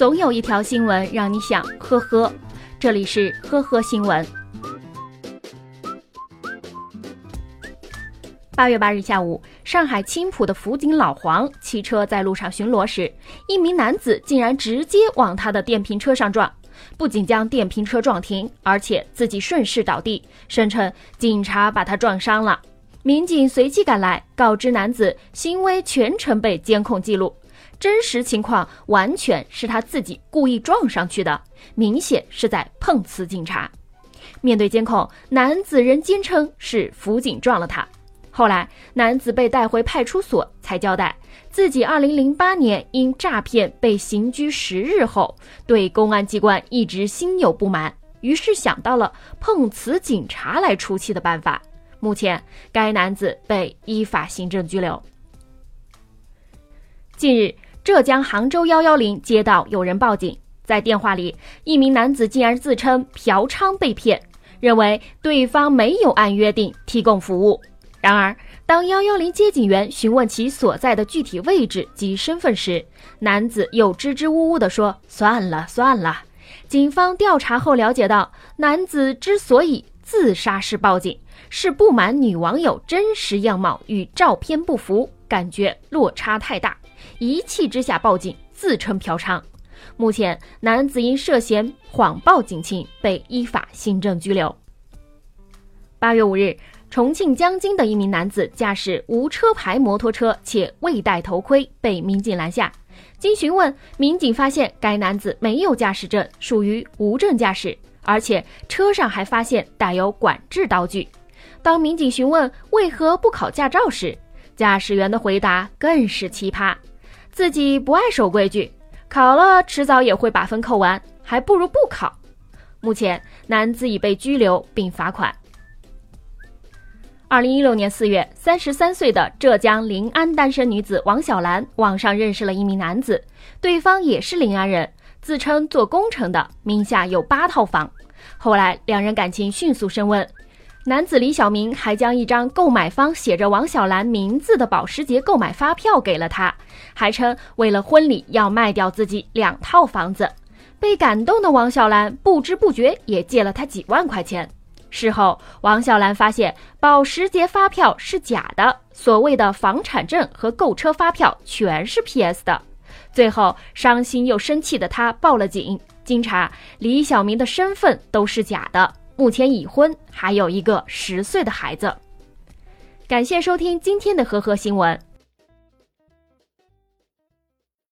总有一条新闻让你想呵呵。这里是呵呵新闻。八月八日下午，上海青浦的辅警老黄骑车在路上巡逻时，一名男子竟然直接往他的电瓶车上撞，不仅将电瓶车撞停，而且自己顺势倒地，声称警察把他撞伤了。民警随即赶来，告知男子行为全程被监控记录，真实情况完全是他自己故意撞上去的，明显是在碰瓷警察。面对监控，男子仍坚称是辅警撞了他。后来，男子被带回派出所，才交代自己2008年因诈骗被刑拘十日后，对公安机关一直心有不满，于是想到了碰瓷警察来出气的办法。目前，该男子被依法行政拘留。近日，浙江杭州幺幺零接到有人报警，在电话里，一名男子竟然自称嫖娼被骗，认为对方没有按约定提供服务。然而，当幺幺零接警员询问其所在的具体位置及身份时，男子又支支吾吾地说：“算了算了。”警方调查后了解到，男子之所以自杀式报警，是不满女网友真实样貌与照片不符，感觉落差太大，一气之下报警，自称嫖娼。目前，男子因涉嫌谎报警情被依法行政拘留。八月五日。重庆江津的一名男子驾驶无车牌摩托车，且未戴头盔，被民警拦下。经询问，民警发现该男子没有驾驶证，属于无证驾驶，而且车上还发现带有管制刀具。当民警询问为何不考驾照时，驾驶员的回答更是奇葩：自己不爱守规矩，考了迟早也会把分扣完，还不如不考。目前，男子已被拘留并罚款。二零一六年四月，三十三岁的浙江临安单身女子王小兰网上认识了一名男子，对方也是临安人，自称做工程的，名下有八套房。后来两人感情迅速升温，男子李小明还将一张购买方写着王小兰名字的保时捷购买发票给了他，还称为了婚礼要卖掉自己两套房子。被感动的王小兰不知不觉也借了他几万块钱。事后，王小兰发现保时捷发票是假的，所谓的房产证和购车发票全是 PS 的。最后，伤心又生气的她报了警。经查，李小明的身份都是假的，目前已婚，还有一个十岁的孩子。感谢收听今天的和合新闻。